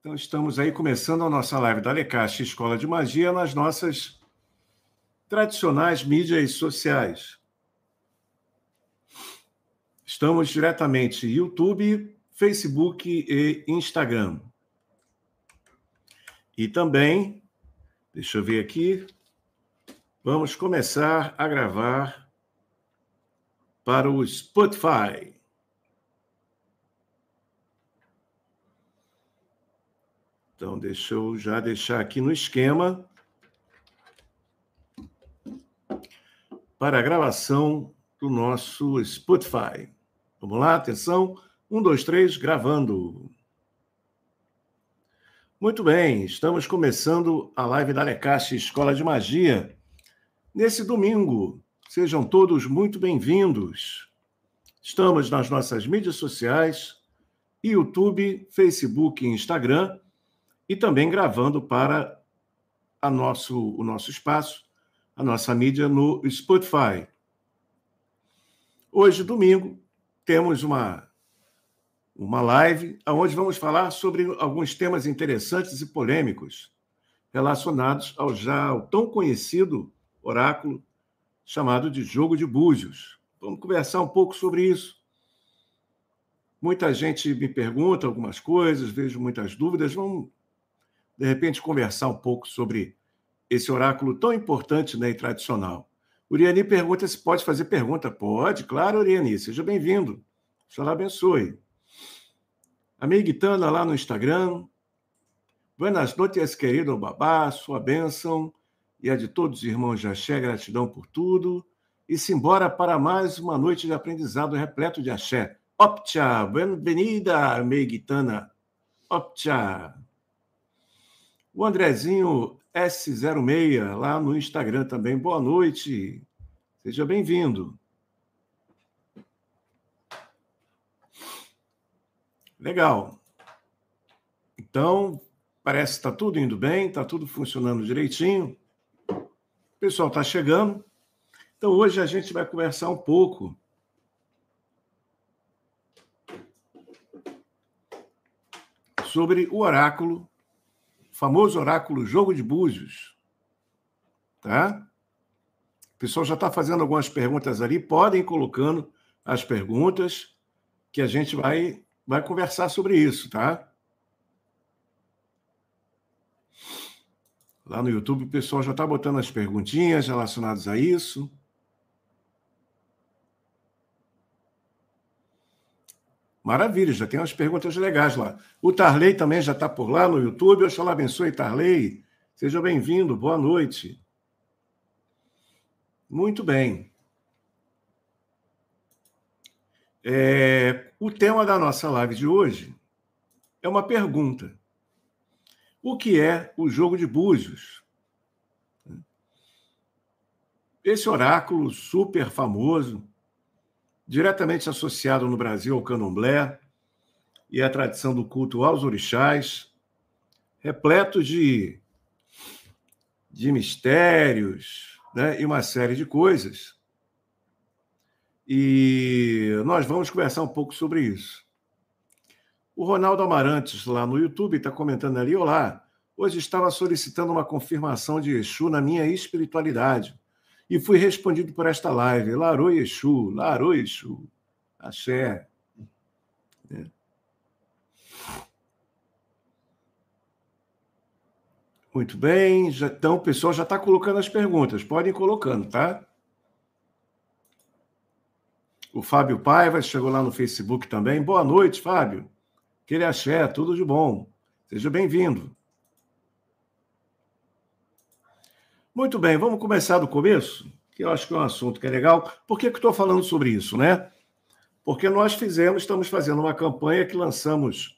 Então, estamos aí começando a nossa live da Lecaixa Escola de Magia nas nossas tradicionais mídias sociais. Estamos diretamente YouTube, Facebook e Instagram. E também, deixa eu ver aqui, vamos começar a gravar para o Spotify. Então, deixa eu já deixar aqui no esquema para a gravação do nosso Spotify. Vamos lá, atenção. Um, dois, três, gravando. Muito bem, estamos começando a live da Lecaixa Escola de Magia. Nesse domingo, sejam todos muito bem-vindos. Estamos nas nossas mídias sociais, YouTube, Facebook e Instagram e também gravando para a nosso, o nosso espaço, a nossa mídia no Spotify. Hoje, domingo, temos uma, uma live onde vamos falar sobre alguns temas interessantes e polêmicos relacionados ao já tão conhecido oráculo chamado de Jogo de Búzios. Vamos conversar um pouco sobre isso. Muita gente me pergunta algumas coisas, vejo muitas dúvidas. Vamos de repente, conversar um pouco sobre esse oráculo tão importante né, e tradicional. Uriani pergunta se pode fazer pergunta. Pode, claro, Uriani, seja bem-vindo. Deus abençoe. Amiguitana lá no Instagram. Buenas noites, querido babá, sua bênção e a de todos os irmãos de Axé, gratidão por tudo. E simbora para mais uma noite de aprendizado repleto de Axé. Optia, bem-vinda, amiguitana. Optia. O Andrezinho S06, lá no Instagram também. Boa noite. Seja bem-vindo. Legal. Então, parece que está tudo indo bem, está tudo funcionando direitinho. O pessoal está chegando. Então, hoje a gente vai conversar um pouco sobre o oráculo famoso oráculo Jogo de Búzios. Tá? O pessoal já está fazendo algumas perguntas ali, podem colocando as perguntas que a gente vai, vai conversar sobre isso, tá? Lá no YouTube o pessoal já está botando as perguntinhas relacionadas a isso. Maravilha, já tem umas perguntas legais lá. O Tarley também já está por lá no YouTube. Oxalá abençoe, Tarley. Seja bem-vindo, boa noite. Muito bem. É, o tema da nossa live de hoje é uma pergunta. O que é o jogo de búzios? Esse oráculo super famoso, diretamente associado no Brasil ao candomblé e à tradição do culto aos orixás, repleto de, de mistérios né, e uma série de coisas. E nós vamos conversar um pouco sobre isso. O Ronaldo Amarantes, lá no YouTube, está comentando ali: Olá, hoje estava solicitando uma confirmação de Exu na minha espiritualidade e fui respondido por esta live. Larô Exu, Larô Exu, Axé. É. Muito bem, já, então o pessoal já está colocando as perguntas, podem ir colocando, tá? O Fábio Paiva chegou lá no Facebook também. Boa noite, Fábio. Aquele axé, tudo de bom. Seja bem-vindo. Muito bem, vamos começar do começo, que eu acho que é um assunto que é legal. Por que, que estou falando sobre isso, né? Porque nós fizemos, estamos fazendo uma campanha que lançamos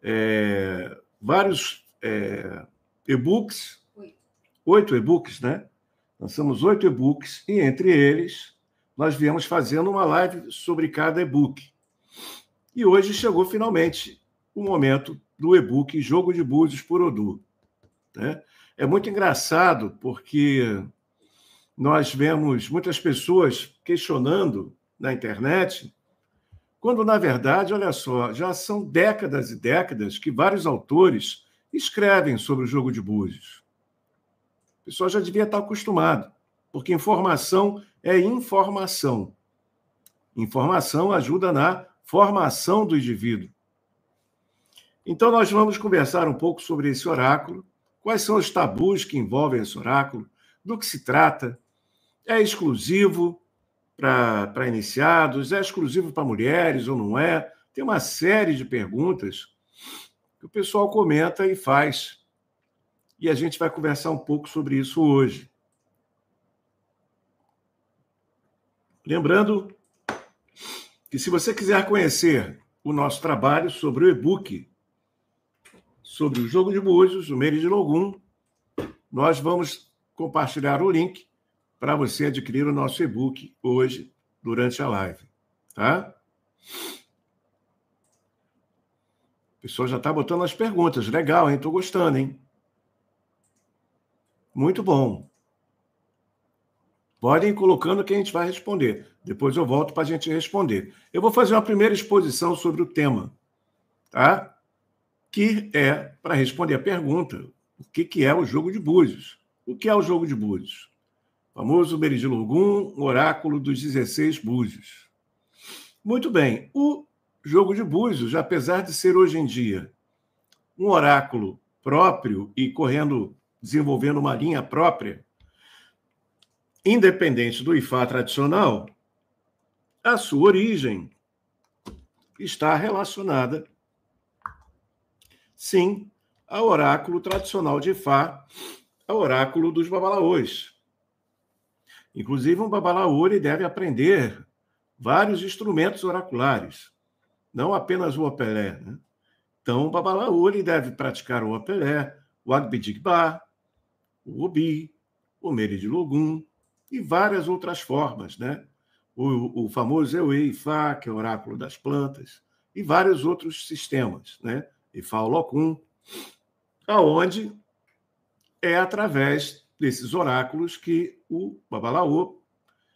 é, vários é, e-books, oito e-books, né? Lançamos oito e-books e entre eles nós viemos fazendo uma live sobre cada e-book. E hoje chegou finalmente o momento do e-book Jogo de Búzios por Odu. Né? É muito engraçado porque nós vemos muitas pessoas questionando na internet quando, na verdade, olha só, já são décadas e décadas que vários autores escrevem sobre o jogo de búzios. O pessoal já devia estar acostumado, porque informação é informação. Informação ajuda na formação do indivíduo. Então, nós vamos conversar um pouco sobre esse oráculo, quais são os tabus que envolvem esse oráculo, do que se trata, é exclusivo para iniciados, é exclusivo para mulheres ou não é? Tem uma série de perguntas que o pessoal comenta e faz. E a gente vai conversar um pouco sobre isso hoje. Lembrando que se você quiser conhecer o nosso trabalho sobre o e-book, sobre o jogo de búzios, o Meire de Logum, nós vamos compartilhar o link para você adquirir o nosso e-book hoje, durante a live. Tá? O pessoal já está botando as perguntas. Legal, hein? Estou gostando, hein? Muito bom. Podem ir colocando que a gente vai responder. Depois eu volto para a gente responder. Eu vou fazer uma primeira exposição sobre o tema, tá? Que é para responder a pergunta: o que, que é o jogo de búzios? O que é o jogo de búzios? famoso Meridilogum, oráculo dos 16 búzios. Muito bem, o jogo de búzios, apesar de ser hoje em dia um oráculo próprio e correndo, desenvolvendo uma linha própria, independente do Ifá tradicional, a sua origem está relacionada, sim, ao oráculo tradicional de Ifá, ao oráculo dos babalaôs. Inclusive, um babalaô deve aprender vários instrumentos oraculares, não apenas o opelé. Né? Então, o babalaô deve praticar o opelé, o agbidigba, o obi, o meridilogum e várias outras formas, né? O, o famoso Euei-Ifá, que é o oráculo das plantas, e vários outros sistemas, né? Ifá-Olocum, aonde é através desses oráculos que o Babalaô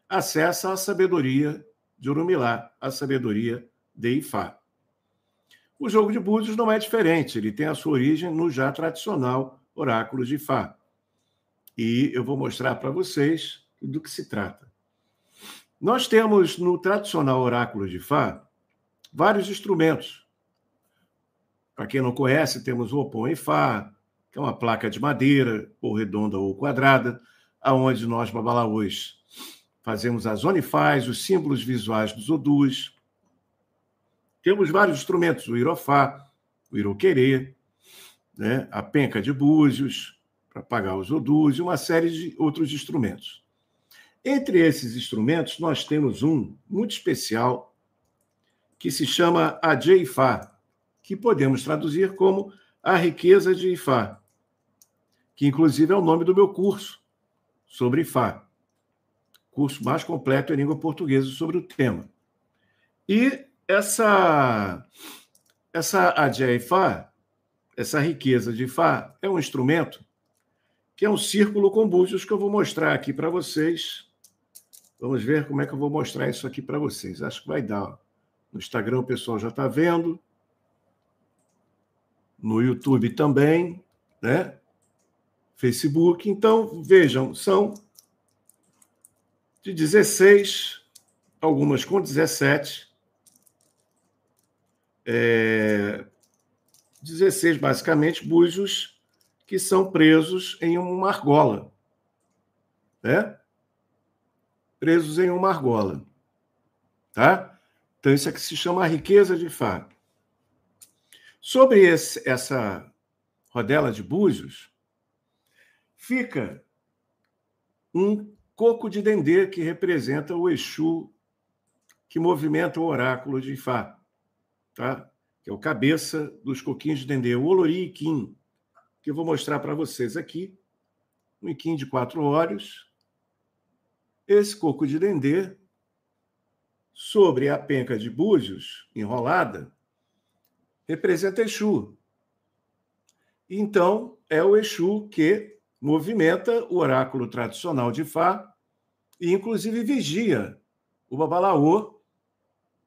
acessa a sabedoria de Urumilá, a sabedoria de Ifá. O jogo de búzios não é diferente, ele tem a sua origem no já tradicional oráculo de Ifá. E eu vou mostrar para vocês do que se trata. Nós temos no tradicional oráculo de Ifá vários instrumentos. Para quem não conhece, temos o Opon Ifá, que é uma placa de madeira, ou redonda ou quadrada, aonde nós, babalaôs, fazemos as onifás, os símbolos visuais dos odus. Temos vários instrumentos, o irofá, o iroquerê, né? a penca de búzios, para pagar os odus, e uma série de outros instrumentos. Entre esses instrumentos, nós temos um muito especial que se chama Adjeifá, que podemos traduzir como a riqueza de Ifá que inclusive é o nome do meu curso sobre Ifá. Curso mais completo em língua portuguesa sobre o tema. E essa essa Adja Ifá, essa riqueza de Ifá, é um instrumento que é um círculo com búzios que eu vou mostrar aqui para vocês. Vamos ver como é que eu vou mostrar isso aqui para vocês. Acho que vai dar. No Instagram o pessoal já está vendo. No YouTube também, né? Facebook. Então, vejam, são de 16, algumas com 17. É, 16, basicamente, búzios que são presos em uma argola. Né? Presos em uma argola. Tá? Então, isso aqui se chama riqueza de Fá. Sobre esse, essa rodela de búzios, fica um coco de dendê que representa o Exu que movimenta o oráculo de Ifá, tá? que é o cabeça dos coquinhos de dendê, o Olori Iquim, que eu vou mostrar para vocês aqui. Um Iquim de quatro olhos. Esse coco de dendê, sobre a penca de búzios enrolada, representa Exu. Então, é o Exu que movimenta o oráculo tradicional de Fá e, inclusive, vigia o Babalaô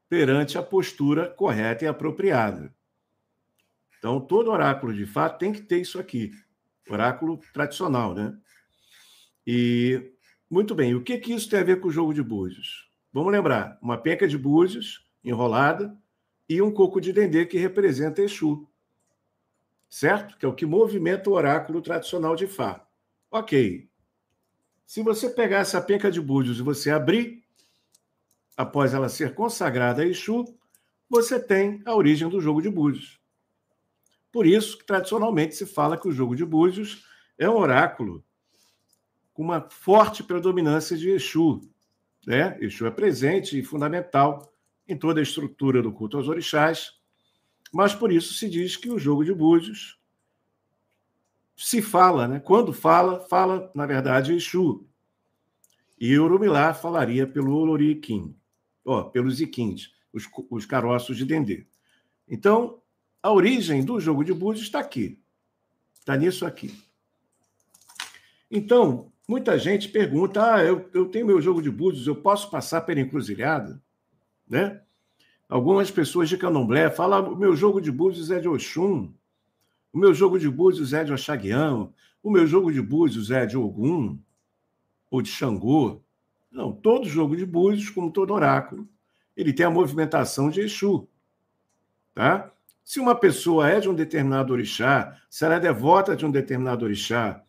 perante a postura correta e apropriada. Então, todo oráculo de fato tem que ter isso aqui. Oráculo tradicional, né? E, muito bem, o que, que isso tem a ver com o jogo de búzios? Vamos lembrar, uma penca de búzios enrolada e um coco de dendê que representa Exu. Certo? Que é o que movimenta o oráculo tradicional de Fá. Ok. Se você pegar essa penca de búzios e você abrir, após ela ser consagrada a Exu, você tem a origem do jogo de búzios. Por isso tradicionalmente se fala que o jogo de búzios é um oráculo com uma forte predominância de Exu. Né? Exu é presente e fundamental em toda a estrutura do culto aos orixás, mas por isso se diz que o jogo de búzios se fala, né? quando fala, fala, na verdade, Exu. E Urumilá falaria pelo Oloriquim, ó, pelos Iquins, os, os caroços de Dendê. Então, a origem do jogo de búzios está aqui. Está nisso aqui. Então, muita gente pergunta: ah, eu, eu tenho meu jogo de búzios, eu posso passar pela encruzilhada? Né? Algumas pessoas de candomblé falam: o meu jogo de búzios é de Oxum, o meu jogo de búzios é de Oxaguião, o meu jogo de búzios é de Ogum ou de Xangô. Não, todo jogo de búzios, como todo oráculo, ele tem a movimentação de Exu. Tá? Se uma pessoa é de um determinado orixá, se ela é devota de um determinado orixá,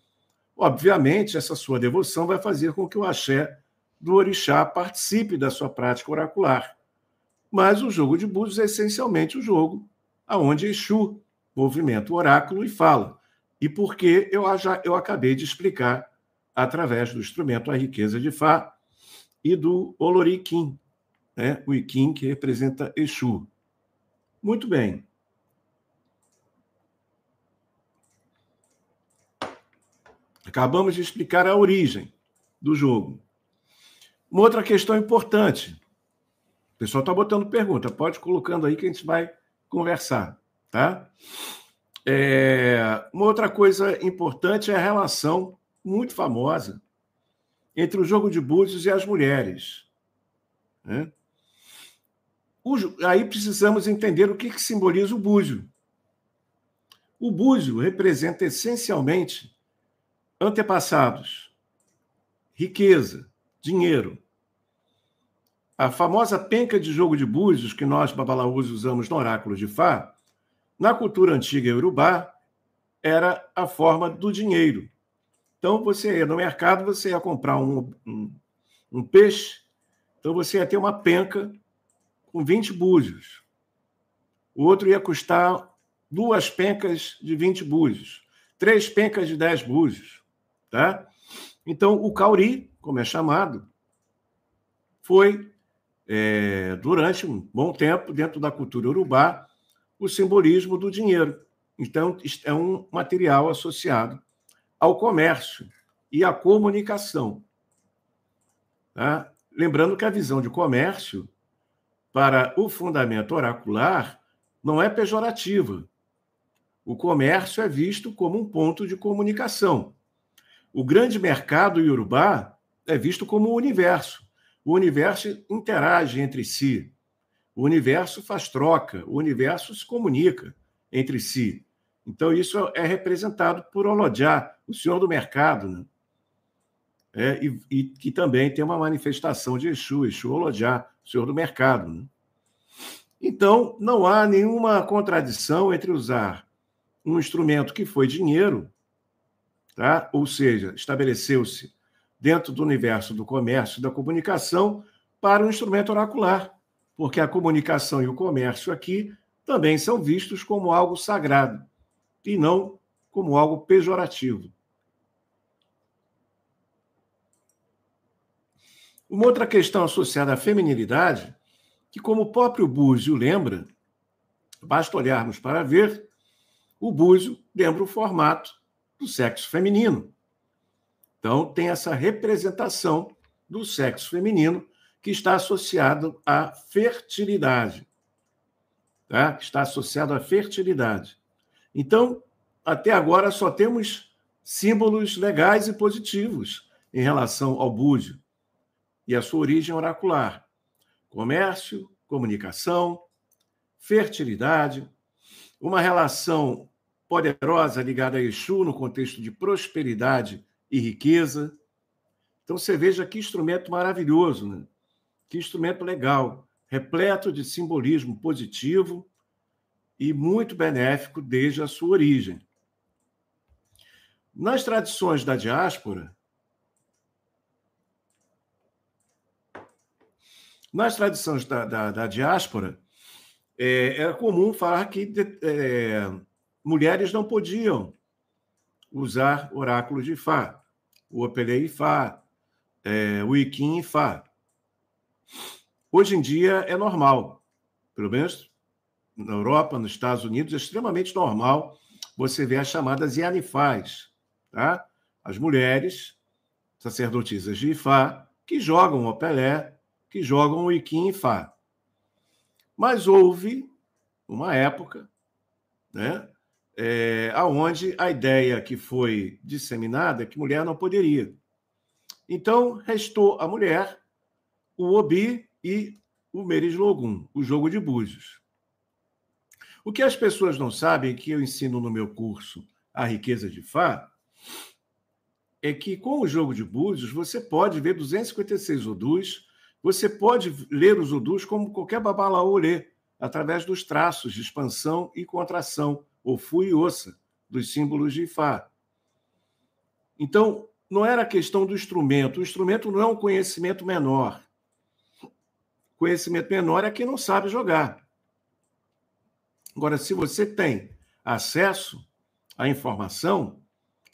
obviamente essa sua devoção vai fazer com que o axé do orixá participe da sua prática oracular. Mas o jogo de búzios é essencialmente o jogo aonde Exu movimenta o oráculo e fala. E por que eu, já, eu acabei de explicar através do instrumento a riqueza de Fá e do Oloriquim, né? o Iquim que representa Exu. Muito bem. Acabamos de explicar a origem do jogo. Uma outra questão importante. Pessoal está botando pergunta, pode colocando aí que a gente vai conversar, tá? É, uma outra coisa importante é a relação muito famosa entre o jogo de búzios e as mulheres. Né? O, aí precisamos entender o que, que simboliza o búzio. O búzio representa essencialmente antepassados, riqueza, dinheiro. A famosa penca de jogo de búzios que nós, babalaús, usamos no oráculo de Fá, na cultura antiga urubá, era a forma do dinheiro. Então, você ia no mercado, você ia comprar um, um, um peixe, então você ia ter uma penca com 20 búzios. O outro ia custar duas pencas de 20 búzios, três pencas de 10 búzios. Tá? Então, o cauri, como é chamado, foi, é, durante um bom tempo, dentro da cultura urubá, o simbolismo do dinheiro. Então, é um material associado ao comércio e à comunicação. Tá? Lembrando que a visão de comércio, para o fundamento oracular, não é pejorativa. O comércio é visto como um ponto de comunicação. O grande mercado iorubá é visto como o universo. O universo interage entre si. O universo faz troca. O universo se comunica entre si. Então, isso é representado por Olodjá, o senhor do mercado, né? É, e, e, que também tem uma manifestação de Exu, Exu Olodjá, senhor do mercado. Né? Então, não há nenhuma contradição entre usar um instrumento que foi dinheiro Tá? Ou seja, estabeleceu-se dentro do universo do comércio e da comunicação para um instrumento oracular, porque a comunicação e o comércio aqui também são vistos como algo sagrado e não como algo pejorativo. Uma outra questão associada à feminilidade, que, como o próprio Búzio lembra, basta olharmos para ver, o Búzio lembra o formato do sexo feminino. Então, tem essa representação do sexo feminino que está associado à fertilidade. Tá? Está associado à fertilidade. Então, até agora só temos símbolos legais e positivos em relação ao búzio e a sua origem oracular. Comércio, comunicação, fertilidade, uma relação poderosa ligada a Exu no contexto de prosperidade e riqueza. Então você veja que instrumento maravilhoso, né? Que instrumento legal, repleto de simbolismo positivo e muito benéfico desde a sua origem. Nas tradições da diáspora, nas tradições da, da, da diáspora, é, era comum falar que é, mulheres não podiam usar oráculos de Ifá, o Opelei Ifá, é, o Iquim Ifá. Hoje em dia é normal, pelo menos na Europa, nos Estados Unidos, é extremamente normal você ver as chamadas Yanifás, tá? as mulheres sacerdotisas de Ifá que jogam o Pelé, que jogam o Iquim Ifá. Mas houve uma época né, é, aonde a ideia que foi disseminada é que mulher não poderia. Então, restou a mulher, o Obi e o Meris-Logum, o jogo de búzios. O que as pessoas não sabem, que eu ensino no meu curso A Riqueza de Fá, é que com o jogo de búzios você pode ver 256 odus, você pode ler os odus como qualquer babalaô lê, através dos traços de expansão e contração, ou fu e ossa, dos símbolos de Ifá. Então, não era questão do instrumento. O instrumento não é um conhecimento menor. Conhecimento menor é quem não sabe jogar. Agora, se você tem acesso à informação,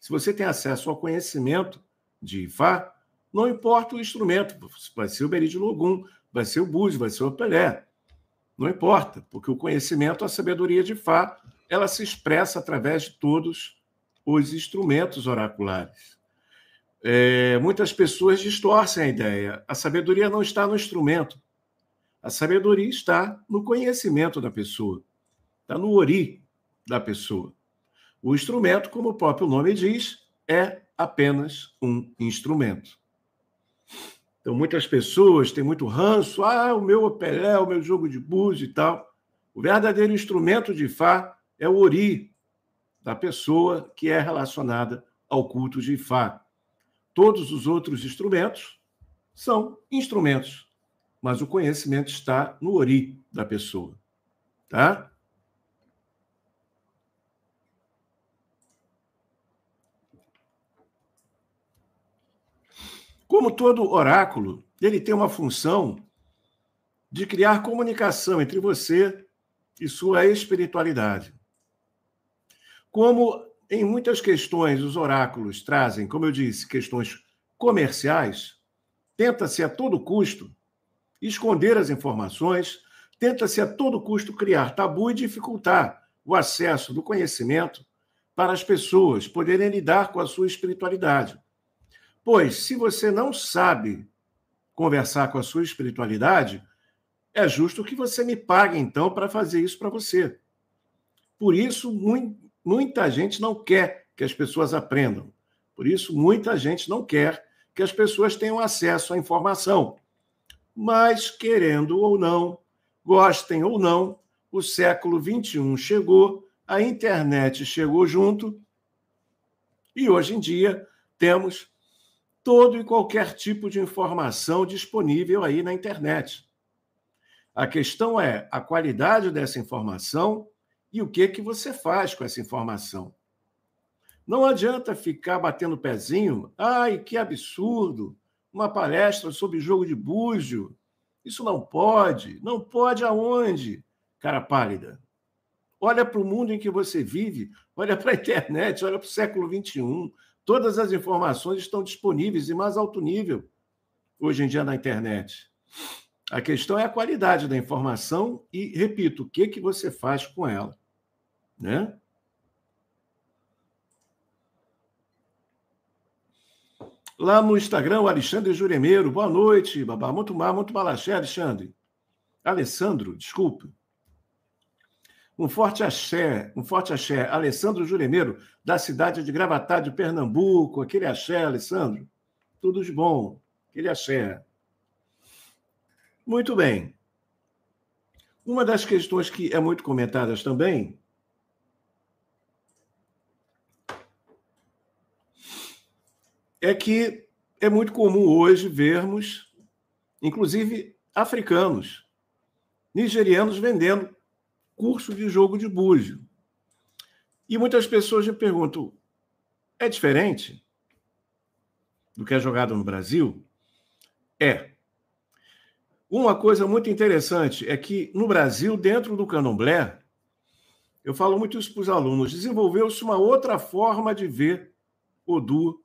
se você tem acesso ao conhecimento de Ifá, não importa o instrumento, vai ser o Beri de Logum, vai ser o Búzio, vai ser o Pelé. Não importa, porque o conhecimento, a sabedoria de Fá, ela se expressa através de todos os instrumentos oraculares. É, muitas pessoas distorcem a ideia. A sabedoria não está no instrumento. A sabedoria está no conhecimento da pessoa, está no ori da pessoa. O instrumento, como o próprio nome diz, é apenas um instrumento. Então, muitas pessoas têm muito ranço. Ah, o meu Pelé, o meu jogo de búzio e tal. O verdadeiro instrumento de Fá é o Ori, da pessoa que é relacionada ao culto de Fá. Todos os outros instrumentos são instrumentos, mas o conhecimento está no Ori da pessoa. Tá? Como todo oráculo, ele tem uma função de criar comunicação entre você e sua espiritualidade. Como em muitas questões os oráculos trazem, como eu disse, questões comerciais, tenta-se a todo custo esconder as informações, tenta-se a todo custo criar tabu e dificultar o acesso do conhecimento para as pessoas poderem lidar com a sua espiritualidade. Pois, se você não sabe conversar com a sua espiritualidade, é justo que você me pague, então, para fazer isso para você. Por isso, muita gente não quer que as pessoas aprendam. Por isso, muita gente não quer que as pessoas tenham acesso à informação. Mas, querendo ou não, gostem ou não, o século XXI chegou, a internet chegou junto, e hoje em dia temos todo e qualquer tipo de informação disponível aí na internet. A questão é a qualidade dessa informação e o que que você faz com essa informação. Não adianta ficar batendo pezinho, ai, que absurdo, uma palestra sobre jogo de búzio. Isso não pode. Não pode aonde, cara pálida? Olha para o mundo em que você vive, olha para a internet, olha para o século XXI. Todas as informações estão disponíveis em mais alto nível hoje em dia na internet. A questão é a qualidade da informação e, repito, o que, que você faz com ela. Né? Lá no Instagram, o Alexandre Juremeiro. Boa noite, babá. Muito mal, muito malaxé, Alexandre. Alessandro, desculpe. Um forte axé, um forte axé. Alessandro Juremeiro, da cidade de Gravatá, de Pernambuco. Aquele axé, Alessandro. Tudo de bom. Aquele axé. Muito bem. Uma das questões que é muito comentadas também é que é muito comum hoje vermos, inclusive africanos, nigerianos vendendo curso de jogo de búzio. E muitas pessoas me perguntam: é diferente do que é jogado no Brasil? É. Uma coisa muito interessante é que no Brasil, dentro do candomblé, eu falo muito isso para os alunos, desenvolveu-se uma outra forma de ver Odu,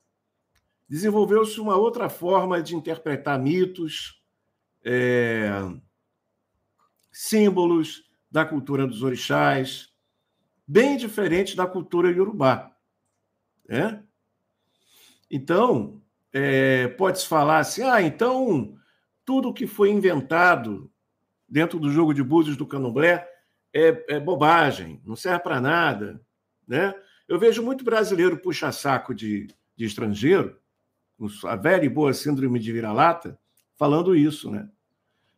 desenvolveu-se uma outra forma de interpretar mitos, é, símbolos da cultura dos orixás, bem diferente da cultura iorubá. Né? Então, é, pode-se falar assim, ah, então tudo que foi inventado dentro do jogo de búzios do candomblé é, é bobagem, não serve para nada. Né? Eu vejo muito brasileiro puxa-saco de, de estrangeiro, a velha e boa síndrome de vira-lata, falando isso, né?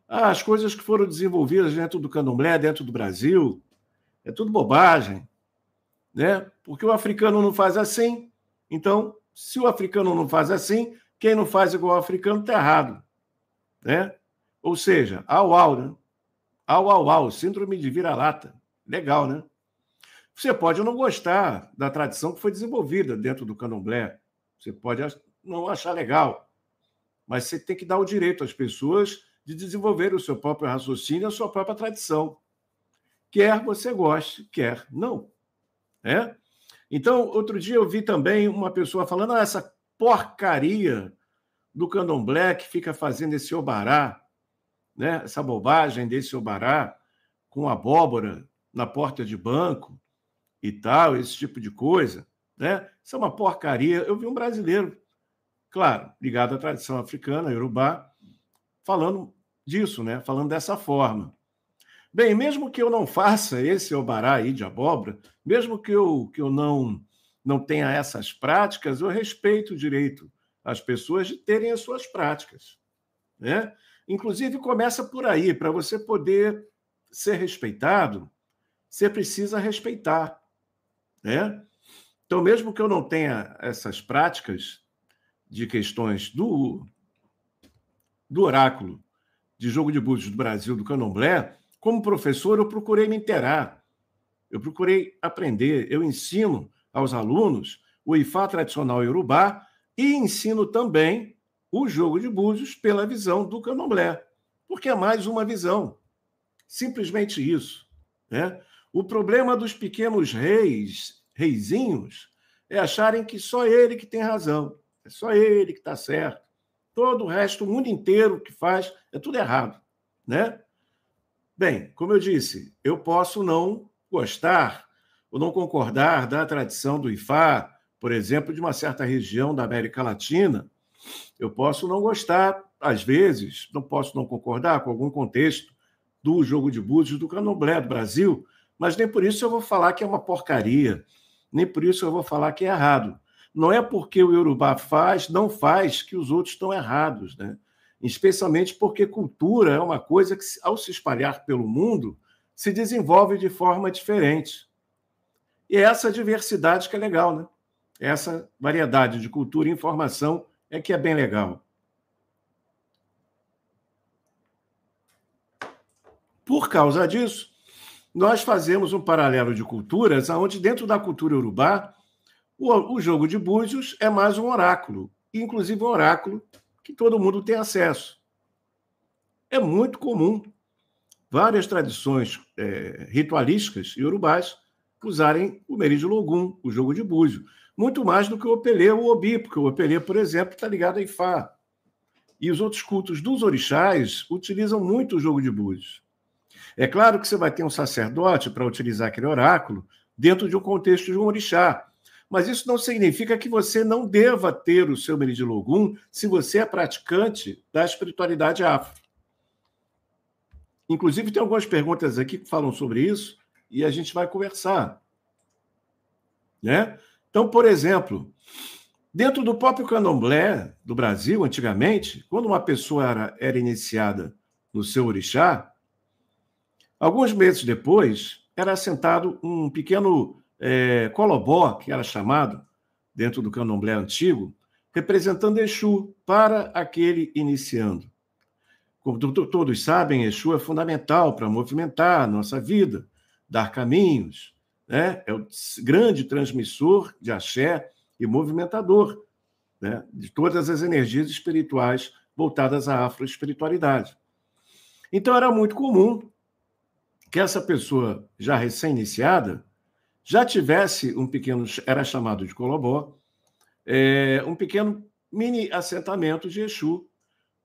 Ah, as coisas que foram desenvolvidas dentro do candomblé, dentro do Brasil, é tudo bobagem, né? Porque o africano não faz assim. Então, se o africano não faz assim, quem não faz igual ao africano está errado, né? Ou seja, au au, né? Au au au, síndrome de vira-lata. Legal, né? Você pode não gostar da tradição que foi desenvolvida dentro do candomblé. Você pode não achar legal. Mas você tem que dar o direito às pessoas de desenvolver o seu próprio raciocínio, a sua própria tradição. Quer você goste, quer não. É? Então, outro dia eu vi também uma pessoa falando ah, essa porcaria do candomblé que fica fazendo esse obará, né? essa bobagem desse obará com abóbora na porta de banco e tal, esse tipo de coisa. Né? Isso é uma porcaria. Eu vi um brasileiro claro, ligado à tradição africana, Yorubá, falando disso, né? falando dessa forma. Bem, mesmo que eu não faça esse obará aí de abóbora, mesmo que eu, que eu não, não tenha essas práticas, eu respeito o direito às pessoas de terem as suas práticas. Né? Inclusive, começa por aí, para você poder ser respeitado, você precisa respeitar. Né? Então, mesmo que eu não tenha essas práticas, de questões do, do oráculo de jogo de búzios do Brasil, do candomblé, como professor, eu procurei me inteirar, eu procurei aprender, eu ensino aos alunos o Ifá tradicional iorubá e ensino também o jogo de búzios pela visão do candomblé, porque é mais uma visão, simplesmente isso. Né? O problema dos pequenos reis, reizinhos, é acharem que só ele que tem razão. É só ele que está certo. Todo o resto, o mundo inteiro que faz, é tudo errado. Né? Bem, como eu disse, eu posso não gostar ou não concordar da tradição do Ifá, por exemplo, de uma certa região da América Latina. Eu posso não gostar, às vezes, não posso não concordar com algum contexto do jogo de búzios do candomblé do Brasil, mas nem por isso eu vou falar que é uma porcaria, nem por isso eu vou falar que é errado. Não é porque o Yorubá faz, não faz, que os outros estão errados, né? Especialmente porque cultura é uma coisa que, ao se espalhar pelo mundo, se desenvolve de forma diferente. E é essa diversidade que é legal, né? Essa variedade de cultura e informação é que é bem legal. Por causa disso, nós fazemos um paralelo de culturas, onde dentro da cultura urubá o, o jogo de búzios é mais um oráculo, inclusive um oráculo que todo mundo tem acesso. É muito comum várias tradições é, ritualísticas urubais usarem o Meri de Logum, o jogo de búzio, muito mais do que o Opelê ou o Obi, porque o Opelê, por exemplo, está ligado a Ifá. E os outros cultos dos orixás utilizam muito o jogo de búzios. É claro que você vai ter um sacerdote para utilizar aquele oráculo dentro de um contexto de um orixá, mas isso não significa que você não deva ter o seu Meridilogum se você é praticante da espiritualidade afro. Inclusive, tem algumas perguntas aqui que falam sobre isso e a gente vai conversar. Né? Então, por exemplo, dentro do próprio candomblé do Brasil, antigamente, quando uma pessoa era, era iniciada no seu orixá, Alguns meses depois, era assentado um pequeno é, colobó, que era chamado, dentro do candomblé antigo, representando Exu para aquele iniciando. Como todos sabem, Exu é fundamental para movimentar a nossa vida, dar caminhos, né? é o grande transmissor de axé e movimentador né? de todas as energias espirituais voltadas à afroespiritualidade. Então era muito comum que essa pessoa já recém-iniciada já tivesse um pequeno, era chamado de colobó, é, um pequeno mini assentamento de Exu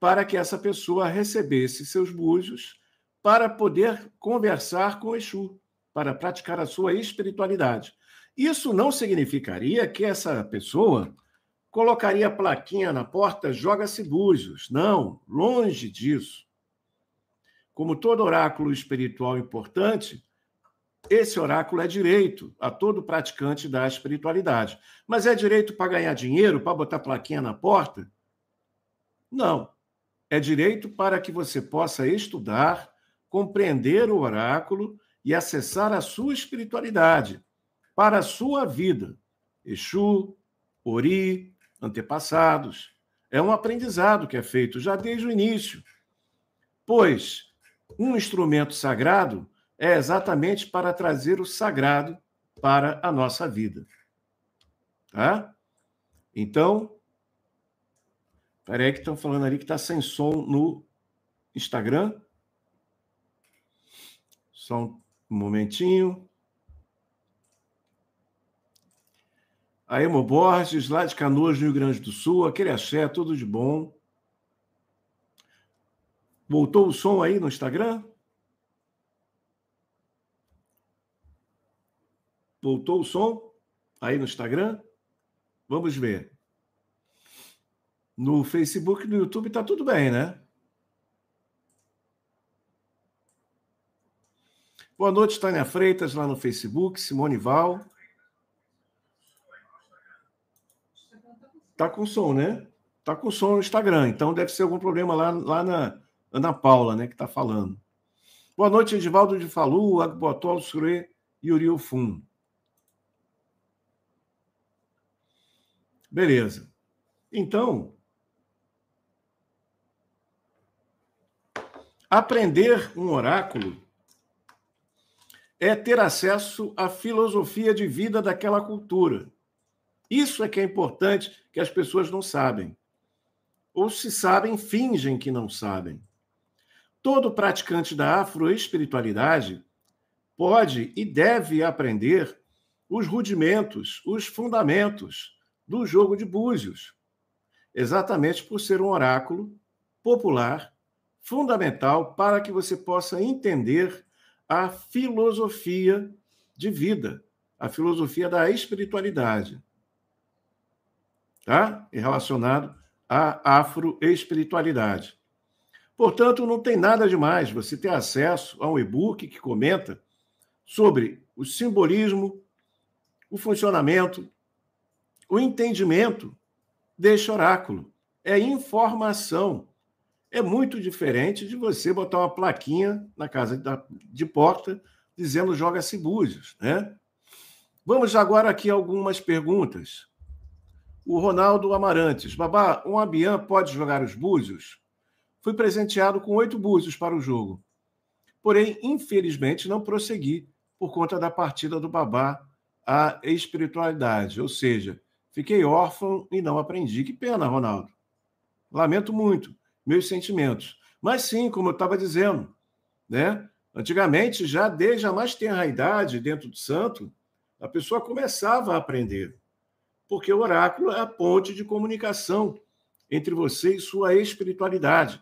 para que essa pessoa recebesse seus búzios para poder conversar com Exu, para praticar a sua espiritualidade. Isso não significaria que essa pessoa colocaria plaquinha na porta, joga-se búzios. Não, longe disso. Como todo oráculo espiritual importante, esse oráculo é direito a todo praticante da espiritualidade. Mas é direito para ganhar dinheiro, para botar plaquinha na porta? Não. É direito para que você possa estudar, compreender o oráculo e acessar a sua espiritualidade para a sua vida. Exu, Ori, antepassados. É um aprendizado que é feito já desde o início. Pois um instrumento sagrado é exatamente para trazer o sagrado para a nossa vida. Tá? Então, peraí que estão falando ali que está sem som no Instagram. Só um momentinho. A Emo Borges, lá de Canoas, no Rio Grande do Sul. Aquele axé, tudo de bom. Voltou o som aí no Instagram? Voltou o som aí no Instagram? Vamos ver. No Facebook no YouTube está tudo bem, né? Boa noite, Tânia Freitas, lá no Facebook, Simone Val. Tá com som, né? Tá com som no Instagram, então deve ser algum problema lá, lá na Ana Paula, né, que está falando. Boa noite, Edivaldo de Falu, Agboatol Sure e Uriel Fun. Beleza. Então, aprender um oráculo é ter acesso à filosofia de vida daquela cultura. Isso é que é importante que as pessoas não sabem. Ou se sabem, fingem que não sabem. Todo praticante da afroespiritualidade pode e deve aprender os rudimentos, os fundamentos do jogo de búzios, exatamente por ser um oráculo popular fundamental para que você possa entender a filosofia de vida, a filosofia da espiritualidade. Tá? E relacionado à afroespiritualidade. Portanto, não tem nada demais você ter acesso a um e-book que comenta sobre o simbolismo, o funcionamento o entendimento deste oráculo. É informação. É muito diferente de você botar uma plaquinha na casa de porta dizendo joga-se búzios, né? Vamos agora aqui algumas perguntas. O Ronaldo Amarantes. Babá, um Abian pode jogar os búzios? Fui presenteado com oito búzios para o jogo. Porém, infelizmente, não prossegui por conta da partida do Babá à espiritualidade. Ou seja, Fiquei órfão e não aprendi. Que pena, Ronaldo. Lamento muito meus sentimentos. Mas sim, como eu estava dizendo, né? Antigamente, já desde a mais tenra idade, dentro do santo, a pessoa começava a aprender. Porque o oráculo é a ponte de comunicação entre você e sua espiritualidade.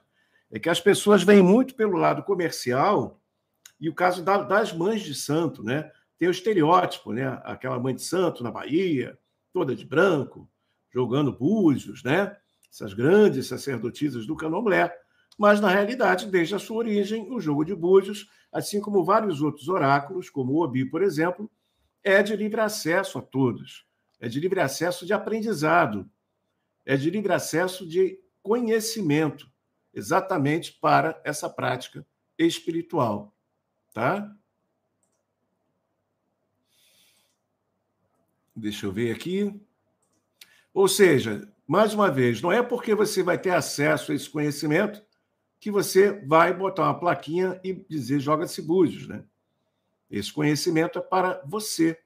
É que as pessoas vêm muito pelo lado comercial, e o caso das mães de santo, né? Tem o estereótipo, né? Aquela mãe de santo na Bahia, toda de branco, jogando búzios, né? Essas grandes sacerdotisas do candomblé. Mas, na realidade, desde a sua origem, o jogo de búzios, assim como vários outros oráculos, como o Obi, por exemplo, é de livre acesso a todos. É de livre acesso de aprendizado. É de livre acesso de conhecimento, exatamente para essa prática espiritual. Tá? Deixa eu ver aqui. Ou seja, mais uma vez, não é porque você vai ter acesso a esse conhecimento que você vai botar uma plaquinha e dizer joga-se búzios, né? Esse conhecimento é para você,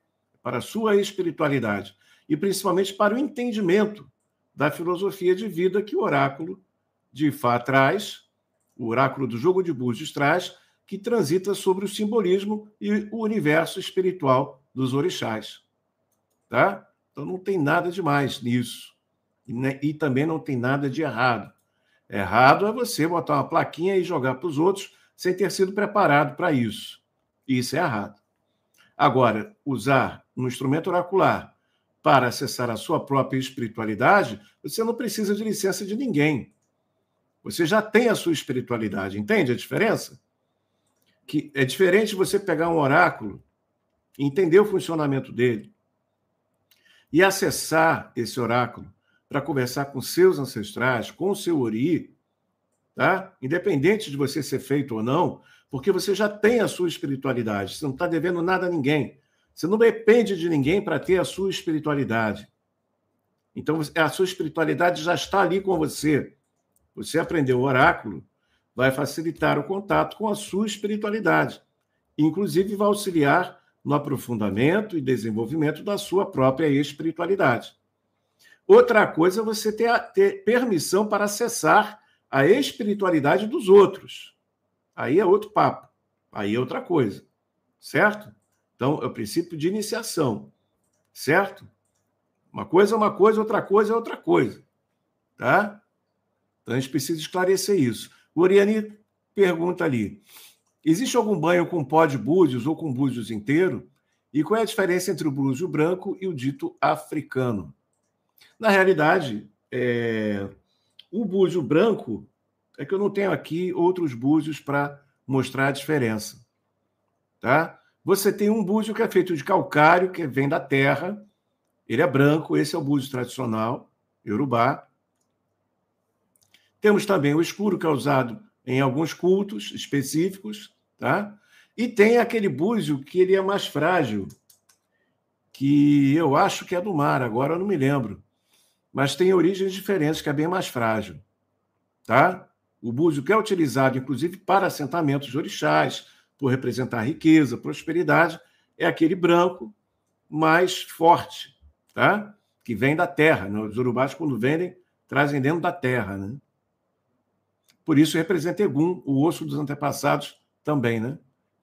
para a sua espiritualidade e principalmente para o entendimento da filosofia de vida que o oráculo de Fá traz, o oráculo do jogo de búzios traz, que transita sobre o simbolismo e o universo espiritual dos orixás. Tá? Então não tem nada de mais nisso. E, né, e também não tem nada de errado. Errado é você botar uma plaquinha e jogar para os outros sem ter sido preparado para isso. Isso é errado. Agora, usar um instrumento oracular para acessar a sua própria espiritualidade, você não precisa de licença de ninguém. Você já tem a sua espiritualidade, entende a diferença? Que é diferente você pegar um oráculo, entender o funcionamento dele e acessar esse oráculo para conversar com seus ancestrais, com o seu ori, tá? Independente de você ser feito ou não, porque você já tem a sua espiritualidade, você não está devendo nada a ninguém. Você não depende de ninguém para ter a sua espiritualidade. Então, a sua espiritualidade já está ali com você. Você aprendeu o oráculo, vai facilitar o contato com a sua espiritualidade. Inclusive, vai auxiliar no aprofundamento e desenvolvimento da sua própria espiritualidade. Outra coisa é você ter, ter permissão para acessar a espiritualidade dos outros. Aí é outro papo. Aí é outra coisa. Certo? Então, é o princípio de iniciação. Certo? Uma coisa é uma coisa, outra coisa é outra coisa. Tá? Então, a gente precisa esclarecer isso. O Oriani pergunta ali: existe algum banho com pó de búzios ou com búzios inteiro? E qual é a diferença entre o búzio branco e o dito africano? Na realidade, é... o búzio branco é que eu não tenho aqui outros búzios para mostrar a diferença. Tá? Você tem um búzio que é feito de calcário, que vem da terra. Ele é branco, esse é o búzio tradicional, Yorubá. Temos também o escuro, que é usado em alguns cultos específicos, tá? E tem aquele búzio que ele é mais frágil, que eu acho que é do mar, agora eu não me lembro mas tem origens diferentes, que é bem mais frágil. Tá? O búzio que é utilizado, inclusive, para assentamentos de orixás, por representar riqueza, prosperidade, é aquele branco mais forte, tá? que vem da terra. Né? Os urubás, quando vendem, trazem dentro da terra. Né? Por isso representa Egum, o osso dos antepassados também, né?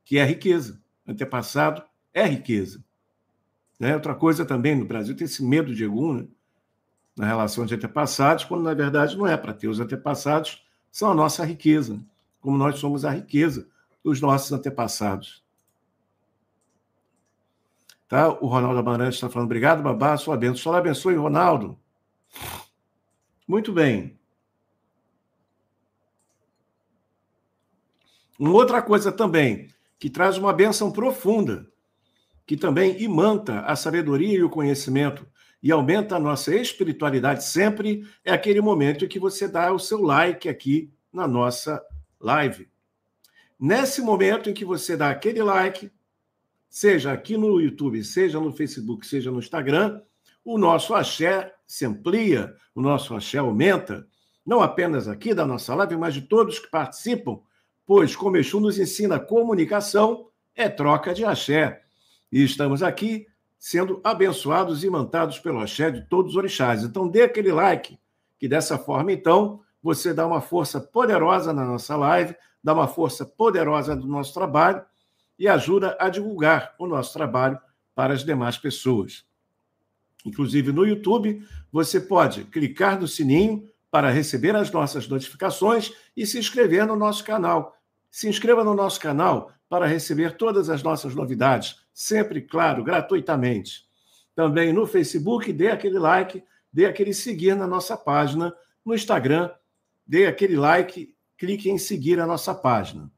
que é riqueza. Antepassado é riqueza. Né? Outra coisa também, no Brasil tem esse medo de Egum, né? na relação de antepassados, quando na verdade não é para ter. Os antepassados são a nossa riqueza, como nós somos a riqueza dos nossos antepassados. Tá? O Ronaldo Amarante está falando, obrigado, babá, sua bênção. Só abençoe, Ronaldo. Muito bem. Uma outra coisa também, que traz uma bênção profunda, que também imanta a sabedoria e o conhecimento e aumenta a nossa espiritualidade sempre, é aquele momento em que você dá o seu like aqui na nossa live. Nesse momento em que você dá aquele like, seja aqui no YouTube, seja no Facebook, seja no Instagram, o nosso axé se amplia, o nosso axé aumenta, não apenas aqui da nossa live, mas de todos que participam, pois como Exu nos ensina comunicação, é troca de axé. E estamos aqui sendo abençoados e mantados pelo axé de todos os orixás. Então, dê aquele like, que dessa forma, então, você dá uma força poderosa na nossa live, dá uma força poderosa no nosso trabalho e ajuda a divulgar o nosso trabalho para as demais pessoas. Inclusive no YouTube, você pode clicar no sininho para receber as nossas notificações e se inscrever no nosso canal. Se inscreva no nosso canal para receber todas as nossas novidades sempre, claro, gratuitamente. Também no Facebook, dê aquele like, dê aquele seguir na nossa página. No Instagram, dê aquele like, clique em seguir a nossa página.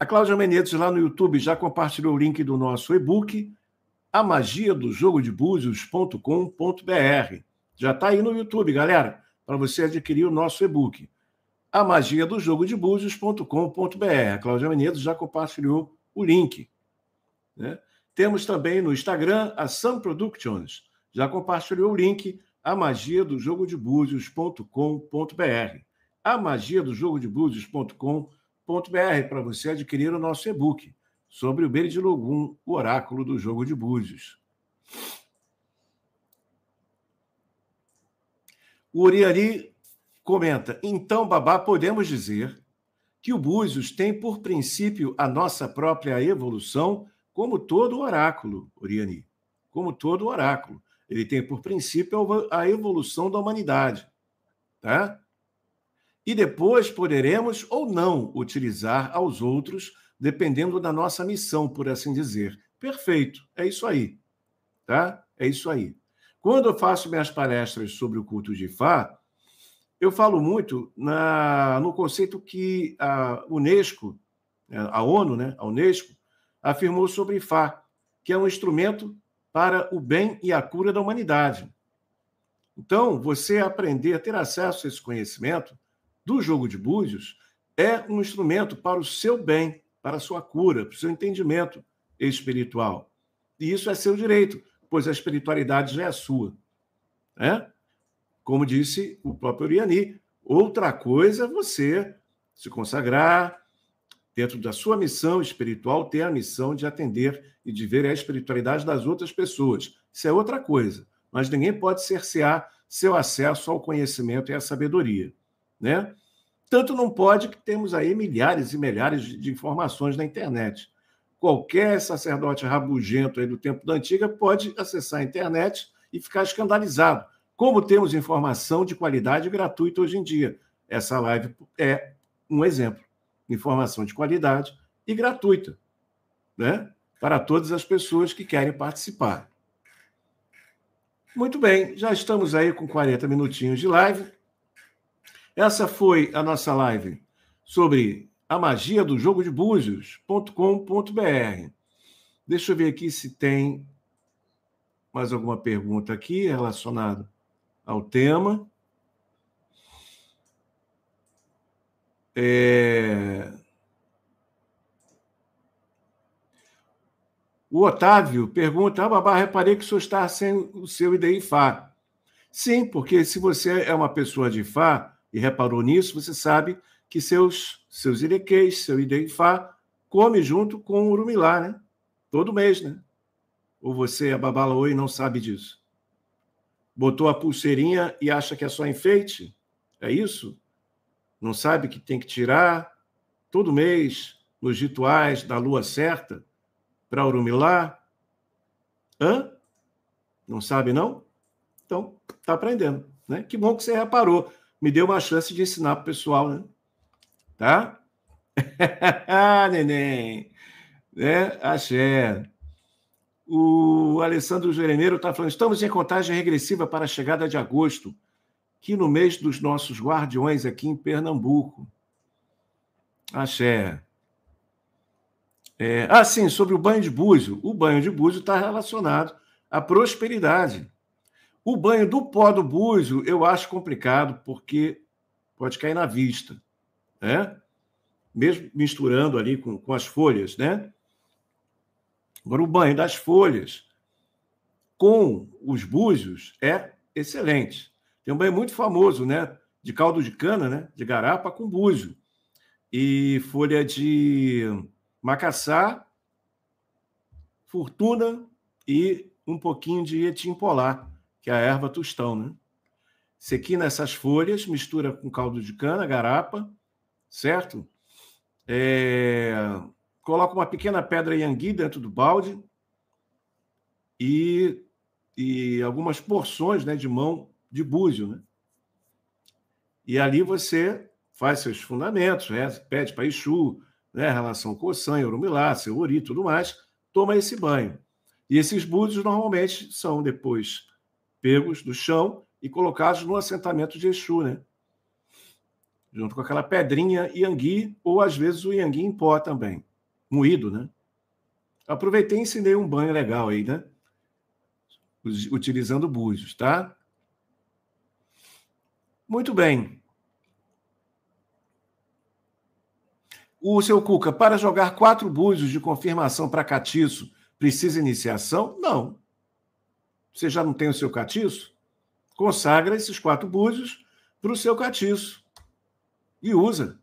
A Cláudia Menezes, lá no YouTube, já compartilhou o link do nosso e-book, a magia do jogo de búzios.com.br. Já está aí no YouTube, galera, para você adquirir o nosso e-book. A magia do jogo de búzios.com.br. A Cláudia Menezes já compartilhou o link. Né? Temos também no Instagram a Sun Productions. Já compartilhou o link a magia do jogo de búzios.com.br. A magia do jogo de búzios.com.br para você adquirir o nosso e-book sobre o Logum, o oráculo do jogo de búzios. O Uriari comenta: então, babá, podemos dizer que o Búzios tem por princípio a nossa própria evolução, como todo oráculo, Uriani. Como todo oráculo. Ele tem por princípio a evolução da humanidade. Tá? E depois poderemos ou não utilizar aos outros, dependendo da nossa missão, por assim dizer. Perfeito, é isso aí. Tá? É isso aí. Quando eu faço minhas palestras sobre o culto de Fá, eu falo muito na, no conceito que a Unesco, a ONU, né, a Unesco, afirmou sobre Fá, que é um instrumento para o bem e a cura da humanidade. Então, você aprender a ter acesso a esse conhecimento do jogo de búzios é um instrumento para o seu bem, para a sua cura, para o seu entendimento espiritual. E isso é seu direito pois a espiritualidade já é sua. Né? Como disse o próprio Uriani, outra coisa é você se consagrar dentro da sua missão espiritual, ter a missão de atender e de ver a espiritualidade das outras pessoas. Isso é outra coisa. Mas ninguém pode cercear seu acesso ao conhecimento e à sabedoria. Né? Tanto não pode que temos aí milhares e milhares de informações na internet qualquer sacerdote rabugento aí do tempo da antiga pode acessar a internet e ficar escandalizado. Como temos informação de qualidade gratuita hoje em dia. Essa live é um exemplo. Informação de qualidade e gratuita, né? Para todas as pessoas que querem participar. Muito bem, já estamos aí com 40 minutinhos de live. Essa foi a nossa live sobre a magia do jogo de búzios.com.br. Deixa eu ver aqui se tem mais alguma pergunta aqui relacionada ao tema. É... O Otávio pergunta: ah, Babá, reparei que o senhor está sem o seu IDI Fá. Sim, porque se você é uma pessoa de Fá e reparou nisso, você sabe que seus, seus irequês, seu Idefá, come junto com o Urumilá, né? Todo mês, né? Ou você, a Babalaoi, não sabe disso? Botou a pulseirinha e acha que é só enfeite? É isso? Não sabe que tem que tirar todo mês nos rituais da lua certa para Urumilá? Hã? Não sabe, não? Então, tá aprendendo, né? Que bom que você reparou. Me deu uma chance de ensinar para o pessoal, né? Tá? neném. Né? Axé. O Alessandro Jeremeiro está falando: estamos em contagem regressiva para a chegada de agosto, que no mês dos nossos guardiões aqui em Pernambuco. Axé. É, ah, sim, sobre o banho de búzio. O banho de búzio está relacionado à prosperidade. O banho do pó do búzio eu acho complicado, porque pode cair na vista né? mesmo misturando ali com, com as folhas, né? Agora, o banho das folhas com os búzios é excelente. Tem um banho muito famoso, né? De caldo de cana, né? De garapa com búzio. E folha de macaçá, fortuna e um pouquinho de etim polar, que é a erva tostão, né? Sequina essas folhas, mistura com caldo de cana, garapa, certo? É, coloca uma pequena pedra yangui dentro do balde e, e algumas porções né, de mão de búzio. Né? E ali você faz seus fundamentos, né? pede para Exu, né? relação com o San, Orumilá, seu Ori tudo mais, toma esse banho. E esses búzios normalmente são depois pegos do chão e colocados no assentamento de Exu, né? Junto com aquela pedrinha iangui, ou às vezes o iangui em pó também, moído, né? Aproveitei e ensinei um banho legal aí, né? Utilizando búzios, tá? Muito bem. O seu Cuca, para jogar quatro búzios de confirmação para catiço, precisa iniciação? Não. Você já não tem o seu catiço? Consagra esses quatro búzios para o seu catiço e usa.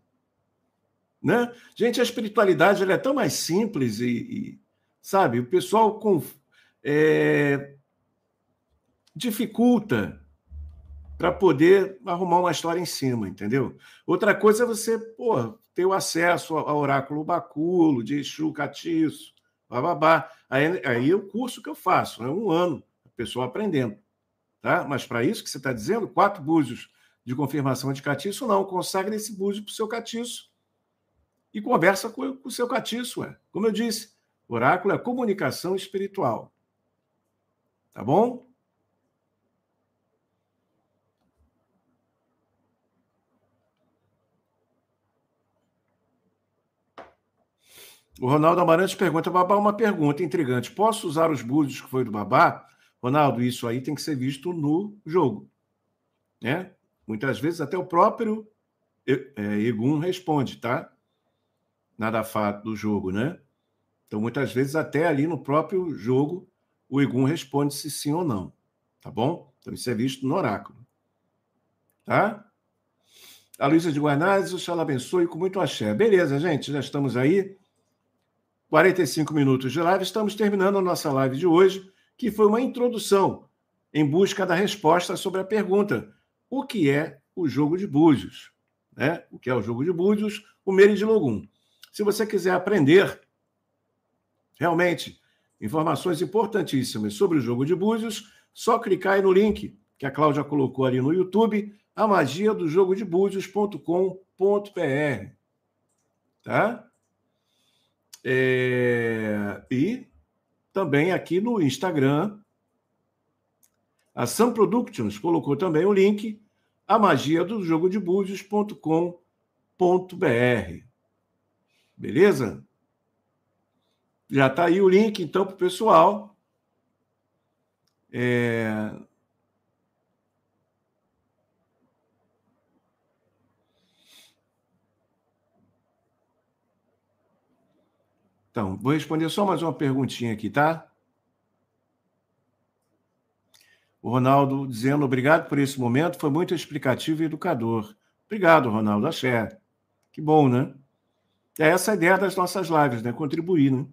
Né? Gente, a espiritualidade ela é tão mais simples e, e sabe, o pessoal com, é, dificulta para poder arrumar uma história em cima, entendeu? Outra coisa é você, pô, ter o acesso ao oráculo baculo, de Exu, Catiço, bababá. Aí, aí é o curso que eu faço, é um ano, a pessoa aprendendo. Tá? Mas para isso que você está dizendo, quatro búzios de confirmação de catiço, não. Consagre esse búzio para o seu catiço e conversa com, com o seu catiço. Ué. Como eu disse, oráculo é comunicação espiritual. Tá bom? O Ronaldo Amarante pergunta, Babá, uma pergunta intrigante. Posso usar os búzios que foi do Babá? Ronaldo, isso aí tem que ser visto no jogo. Né? Muitas vezes até o próprio é, Egum responde, tá? Nada fato do jogo, né? Então, muitas vezes, até ali no próprio jogo, o Egum responde se sim ou não. Tá bom? Então, isso é visto no oráculo. Tá? A Luísa de Guarnazes, o Senhor abençoe com muito axé. Beleza, gente, já estamos aí. 45 minutos de live. Estamos terminando a nossa live de hoje, que foi uma introdução em busca da resposta sobre a pergunta: o que é o jogo de búzios? Né? O que é o jogo de búzios? O Meridilogum. Se você quiser aprender realmente informações importantíssimas sobre o jogo de búzios, só clicar aí no link que a Cláudia colocou ali no YouTube, a magia do jogo de búzios.com.br. Tá? É, e também aqui no Instagram, a Sun Productions colocou também o link a magia do jogo de búzios.com.br. Beleza? Já está aí o link, então, para o pessoal. É... Então, vou responder só mais uma perguntinha aqui, tá? O Ronaldo dizendo obrigado por esse momento, foi muito explicativo e educador. Obrigado, Ronaldo. Axé. Que bom, né? É essa a ideia das nossas lives, né? Contribuir, né?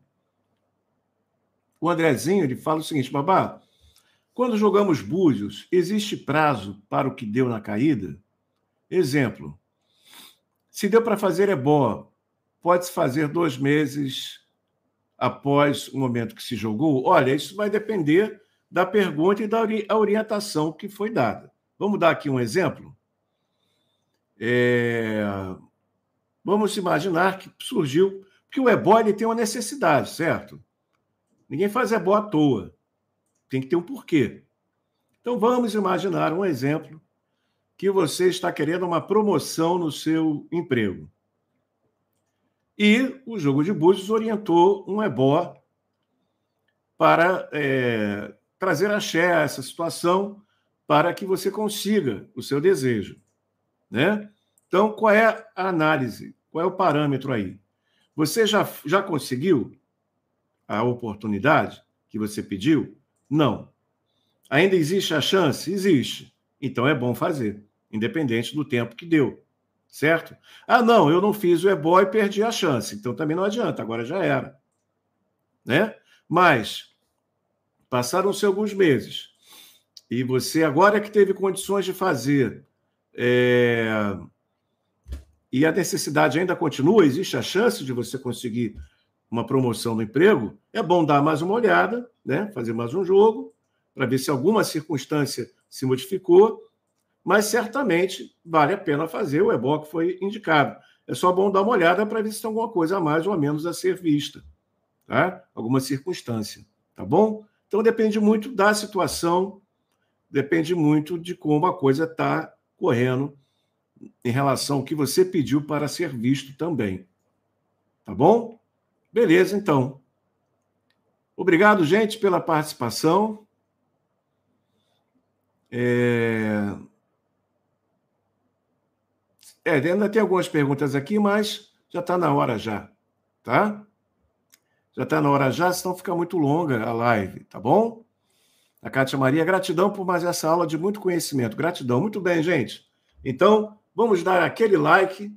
O Andrezinho, ele fala o seguinte, babá, quando jogamos búzios, existe prazo para o que deu na caída? Exemplo, se deu para fazer é bom, pode-se fazer dois meses após o momento que se jogou? Olha, isso vai depender da pergunta e da orientação que foi dada. Vamos dar aqui um exemplo? É... Vamos imaginar que surgiu, porque o ebó ele tem uma necessidade, certo? Ninguém faz ebó à toa. Tem que ter um porquê. Então vamos imaginar um exemplo que você está querendo uma promoção no seu emprego. E o jogo de búzios orientou um ebó para é, trazer axé a essa situação para que você consiga o seu desejo. Né? Então, qual é a análise? Qual é o parâmetro aí? Você já, já conseguiu a oportunidade que você pediu? Não. Ainda existe a chance? Existe. Então é bom fazer, independente do tempo que deu certo? Ah, não, eu não fiz o ebó e perdi a chance, então também não adianta, agora já era. Né? Mas passaram-se alguns meses e você agora é que teve condições de fazer é... e a necessidade ainda continua, existe a chance de você conseguir uma promoção no emprego, é bom dar mais uma olhada, né? fazer mais um jogo, para ver se alguma circunstância se modificou mas certamente vale a pena fazer o EBOC foi indicado. É só bom dar uma olhada para ver se tem alguma coisa a mais ou a menos a ser vista, tá? Alguma circunstância, tá bom? Então depende muito da situação, depende muito de como a coisa está correndo em relação ao que você pediu para ser visto também. Tá bom? Beleza, então. Obrigado, gente, pela participação. É... É, ainda tem algumas perguntas aqui, mas Já está na hora já, tá? Já está na hora já, senão fica muito longa a live, tá bom? A Cátia Maria, gratidão por mais essa aula de muito conhecimento. Gratidão. Muito bem, gente. Então, vamos dar aquele like,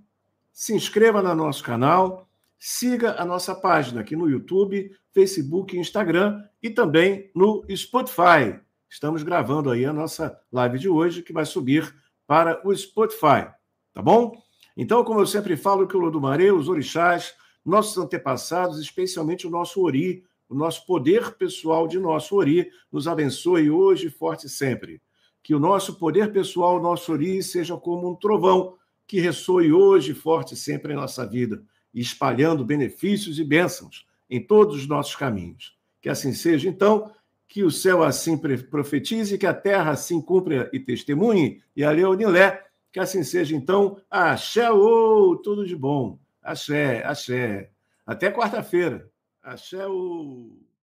se inscreva no nosso canal, siga a nossa página aqui no YouTube, Facebook, Instagram e também no Spotify. Estamos gravando aí a nossa live de hoje, que vai subir para o Spotify, tá bom? Então, como eu sempre falo, que o Lodumare, os orixás, nossos antepassados, especialmente o nosso Ori, o nosso poder pessoal de nosso Ori nos abençoe hoje, forte sempre. Que o nosso poder pessoal, nosso Ori, seja como um trovão que ressoe hoje, forte sempre em nossa vida, espalhando benefícios e bênçãos em todos os nossos caminhos. Que assim seja, então, que o céu assim profetize, que a terra assim cumpra e testemunhe, e a Leonilé, que assim seja, então, axé, tudo de bom. Axé, axé. Até quarta-feira. Axé o.